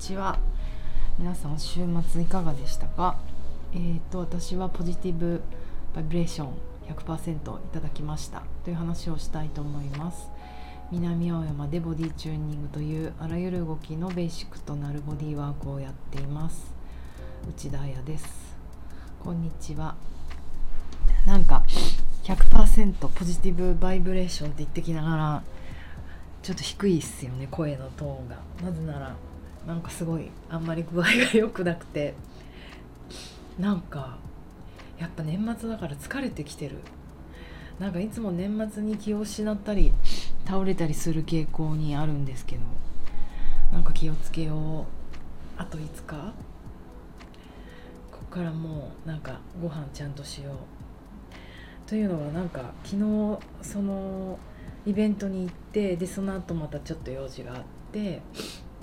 ちは。皆さん週末いかがでしたか？えー、と私はポジティブバイブレーション100%いただきました。という話をしたいと思います。南青山でボディチューニングというあらゆる動きのベーシックとなるボディワークをやっています。内田彩です。こんにちは。なんか100%ポジティブバイブレーションって言ってきながらちょっと低いっすよね声のトーンが。なぜならなんかすごいあんまり具合が良くなくて。なんかやっぱ年末だから疲れてきてる。なんかいつも年末に気を失ったり倒れたりする傾向にあるんですけど。なんか気をつけよう。あと5日。こっからもうなんかご飯ちゃんとしよう。というのはなんか昨日そのイベントに行ってでその後またちょっと用事があって。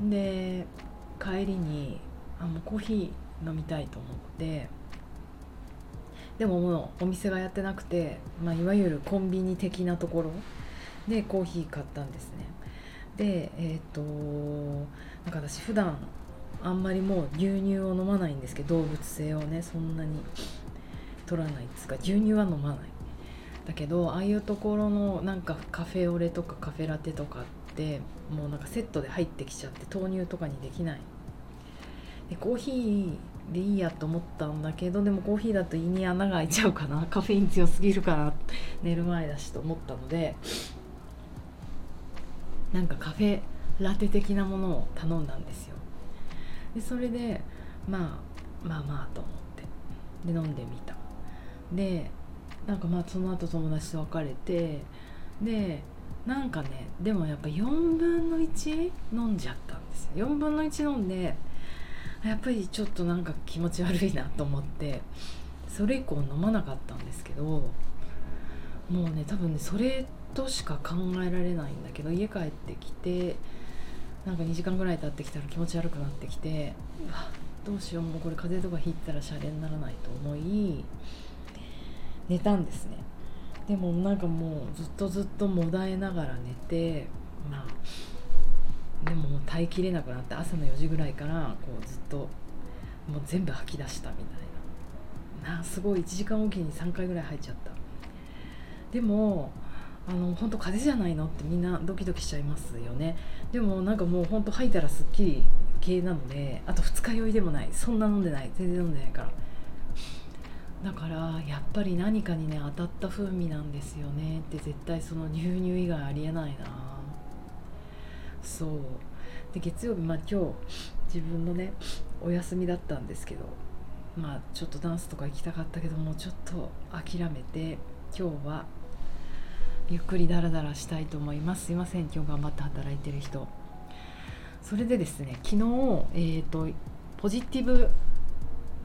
で帰りにあもうコーヒー飲みたいと思って。でももうお店がやってなくて、まあ、いわゆるコンビニ的なところでコーヒー買ったんですね。でえっ、ー、となんか私普段あんまりもう牛乳を飲まないんですけど動物性をねそんなに取らないっつか牛乳は飲まない。だけどああいうところのなんかカフェオレとかカフェラテとかってもうなんかセットで入ってきちゃって豆乳とかにできない。でコーヒーでいいやと思ったんだけどでもコーヒーだと胃に穴が開いちゃうかな。カフェイン強すぎるから寝る前だしと思ったのでなんかカフェラテ的なものを頼んだんですよ。でそれでまあまあまあと思ってで飲んでみた。でなんかまあその後友達と別れてでなんかねでもやっぱ4分の1飲んじゃったんですよ。4分の1飲んでやっぱりちょっとなんか気持ち悪いなと思ってそれ以降飲まなかったんですけどもうね多分ねそれとしか考えられないんだけど家帰ってきてなんか2時間ぐらい経ってきたら気持ち悪くなってきてうわどうしようもうこれ風邪とかひいたらシャレにならないと思い寝たんですね。でもなんかもうずっとずっともだえながら寝てまあでももう耐えきれなくなって朝の4時ぐらいからこうずっともう全部吐き出したみたいな。なすごい。1時間おきに3回ぐらい吐いちゃった。でもあの本当風邪じゃないのってみんなドキドキしちゃいますよね。でもなんかもう本当吐いたらすっきり系なのであと二日酔いでもない。そんな飲んでない。全然飲んでないから。だからやっぱり何かにね当たった風味なんですよねって絶対その牛乳以外ありえないな。そう。で月曜日まあ今日自分のねお休みだったんですけどまあちょっとダンスとか行きたかったけどもちょっと諦めて今日はゆっくりダラダラしたいと思います。すいません今日頑張って働いてる人。それでですね昨日えっ、ー、とポジティブ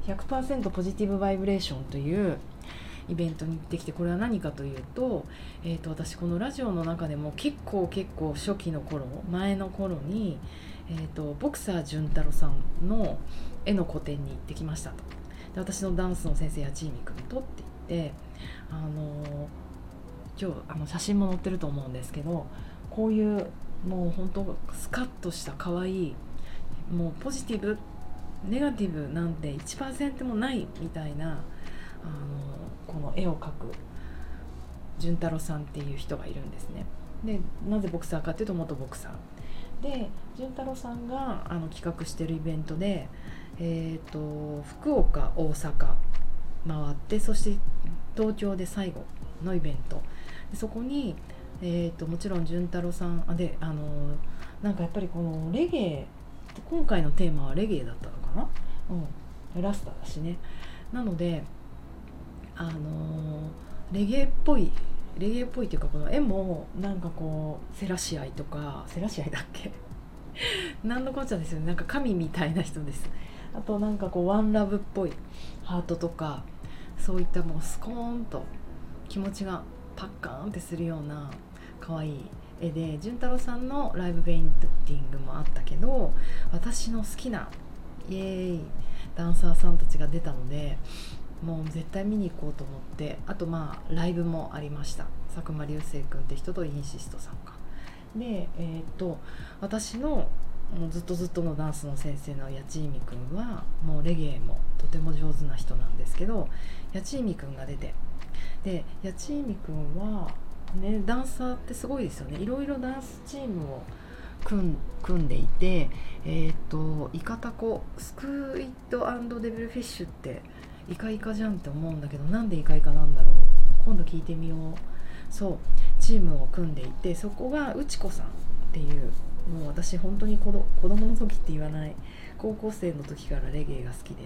100%ポジティブバイブレーションというイベントに行ってきてこれは何かというと,、えーと、私このラジオの中でも結構結構初期の頃前の頃に、えーと、ボクサー潤太郎さんの絵の個展に行ってきましたと。で私のダンスの先生八千美君とって言ってあの今日あの写真も載ってると思うんですけどこういうもう本当スカッとした可愛いもうポジティブネガティブなんて1%もないみたいなあのこの絵を描く潤太郎さんっていう人がいるんですね。でなぜボクサーかっていうと元ボクサー。で潤太郎さんがあの企画してるイベントで、えーと、福岡大阪回ってそして東京で最後のイベントそこに、えーと、もちろん潤太郎さんあであのなんかやっぱりこのレゲエ今回のテーマはレゲエだったのかな、うん、ラスタだしね。なのであのー、レゲエっぽいレゲエっぽいっていうかこの絵もなんかこうセラシアイとかセラシアイだっけ？何のこっちゃですよね。なんか神みたいな人です。あとなんかこうワンラブっぽいハートとかそういったもうスコーンと気持ちがパッカーンってするような可愛い絵で潤太郎さんのライブペインティングもあったけど私の好きなイエーイダンサーさんたちが出たのでもう絶対見に行こうと思ってあとまあライブもありました。佐久間流星君って人とインシストさんか。でえー、っと私のもうずっとずっとのダンスの先生の八千美君はもうレゲエもとても上手な人なんですけど八千美君が出て。で八千美君はねダンサーってすごいですよね。いろいろダンスチームを組んでいてえっ、とイカタコスクイットデビルフィッシュってイカイカじゃんって思うんだけどなんでイカイカなんだろう。今度聞いてみよう。そうチームを組んでいてそこが内子さんっていうもう私本当に子ど子供の時って言わない高校生の時からレゲエが好きで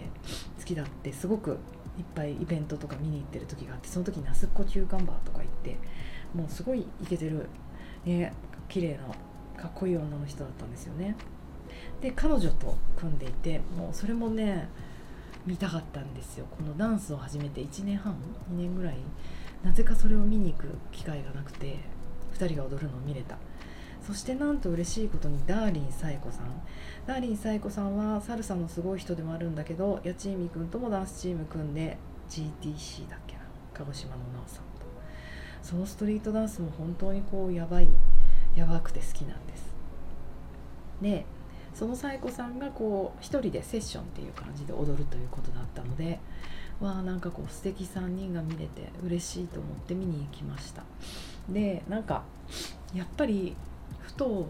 好きだってすごくいっぱいイベントとか見に行ってる時があってその時那須っこキューカンバーとか行ってもうすごいイケてる、ね、綺麗なかっこいい女の人だったんですよね。で彼女と組んでいてもうそれもね見たかったんですよ。このダンスを始めて1年半2年ぐらいなぜかそれを見に行く機会がなくて2人が踊るのを見れた。そしてなんと嬉しいことにダーリン紗恵子さん。ダーリン紗恵子さんはサルサのすごい人でもあるんだけど八千美君ともダンスチーム組んで GTC だっけな。鹿児島の奈緒さんと。そのストリートダンスも本当にこうやばいやばくて好きなんです。でその紗恵子さんがこう一人でセッションっていう感じで踊るということだったのでわあなんかこう素敵3人が見れて嬉しいと思って見に行きました。でなんかやっぱりふと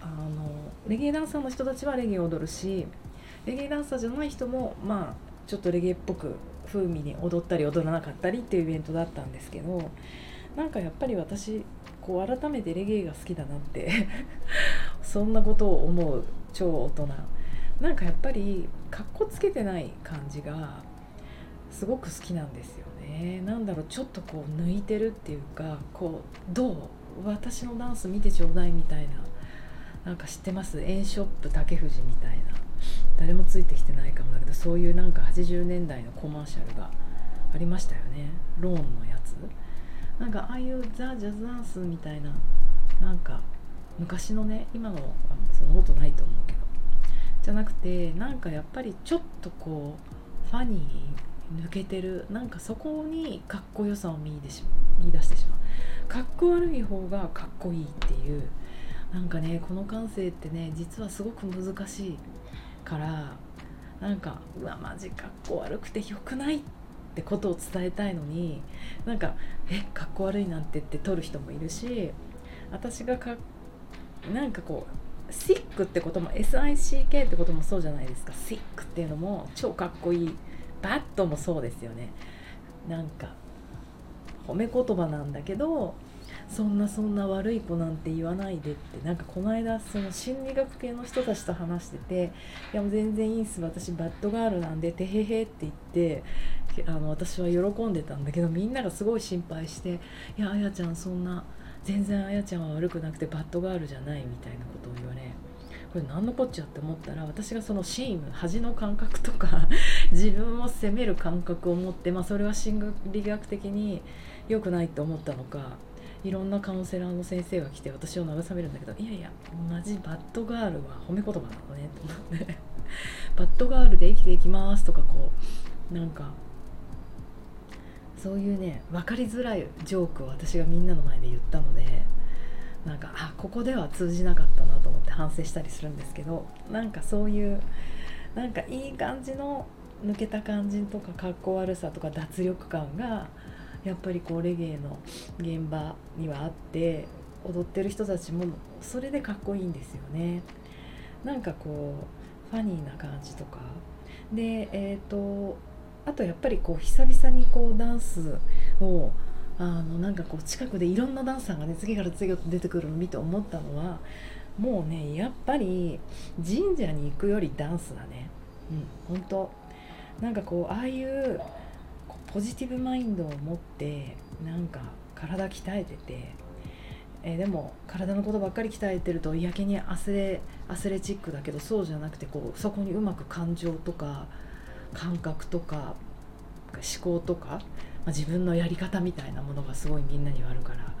あのレゲエダンサーの人たちはレゲエを踊るしレゲエダンサーじゃない人もまあちょっとレゲエっぽく風味に踊ったり踊らなかったりっていうイベントだったんですけどなんかやっぱり私こう改めてレゲエが好きだなって そんなことを思う超大人。なんかやっぱりかっこつけてない感じがすごく好きなんですよね。なんだろうちょっとこう抜いてるっていうかこうどう私のダンス見てちょうだいみたいな。なんか知ってます？エンショップ竹藤みたいな。誰もついてきてないかもだけどそういうなんか80年代のコマーシャルがありましたよね。ローンのやつ。なんかああいうザ・ジャズダンスみたいななんか昔のね今のそんなことないと思うけどじゃなくてなんかやっぱりちょっとこうファニー抜けてるなんかそこにかっこよさを見出し見出してしまうかっこ悪い方がかっこいいっていうなんかねこの感性ってね実はすごく難しいからなんかうわマジかっこ悪くてよくないってってことを伝えたいのになんかえかっこ悪いなんてって取る人もいるし私がかなんかこうシックってことも SICK ってこともそうじゃないですか。シックっていうのも超かっこいい。バットもそうですよね。なんか褒め言葉なんだけどそんなそんな悪い子なんて言わないでって。なんかこの間その心理学系の人たちと話してて「いやもう全然いいっす。私バッドガールなんでてへへ」って言ってあの私は喜んでたんだけどみんながすごい心配して「いやあやちゃんそんな全然あやちゃんは悪くなくてバッドガールじゃない」みたいなことを言われこれ何のこっちゃって思ったら私がそのシーム恥の感覚とか 自分を責める感覚を持って、まあ、それは心理学的に良くないと思ったのかいろんなカウンセラーの先生が来て私を慰めるんだけどいやいやマジバッドガールは褒め言葉なのねと思って。バッドガールで生きていきますとかこうなんかそういうね分かりづらいジョークを私がみんなの前で言ったのでなんかあここでは通じなかったなと思って反省したりするんですけどなんかそういうなんかいい感じの抜けた感じとかかっこ悪さとか脱力感がやっぱりこうレゲエの現場にはあって踊ってる人たちもそれでかっこいいんですよね。なんかこうファニーな感じとか。でえっ、ー、とあとやっぱりこう久々にこうダンスをあのなんかこう近くでいろんなダンサーがね次から次へと出てくるのを見て思ったのはもうねやっぱり神社に行くよりダンスだね。うん本当。なんかこうああいうポジティブマインドを持ってなんか体鍛えてて、えー、でも体のことばっかり鍛えてるとやけにアスレアスレチックだけどそうじゃなくてこうそこにうまく感情とか感覚とか思考とか、まあ、自分のやり方みたいなものがすごいみんなにはあるから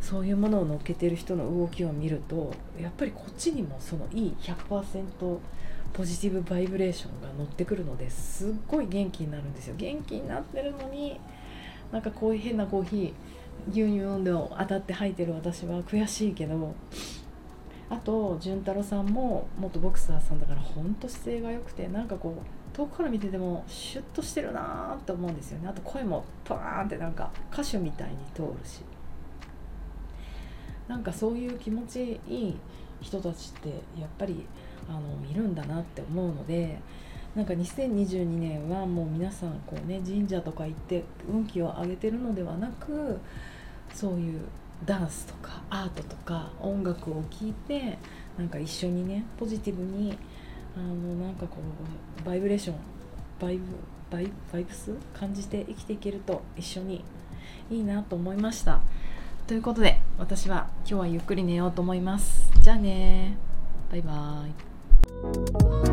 そういうものを乗っけてる人の動きを見るとやっぱりこっちにもそのいい100%ポジティブバイブレーションが乗ってくるのですっごい元気になるんですよ。元気になってるのになんかこういう変なコーヒー牛乳飲んで当たって吐いてる私は悔しいけどあと潤太郎さんも元ボクサーさんだから本当姿勢が良くてなんかこう遠くから見ててもシュッとしてるなーって思うんですよね。あと声もパーンってなんか歌手みたいに通るし。なんかそういう気持ちいい人たちってやっぱりあのいるんだなって思うのでなんか2022年はもう皆さんこうね神社とか行って運気を上げてるのではなくそういうダンスとかアートとか音楽を聴いてなんか一緒にねポジティブにあのなんかこうバイブレーションバイブバイバイブス感じて生きていけると一緒にいいなと思いました。ということで私は今日はゆっくり寝ようと思います。じゃあねバイバーイ。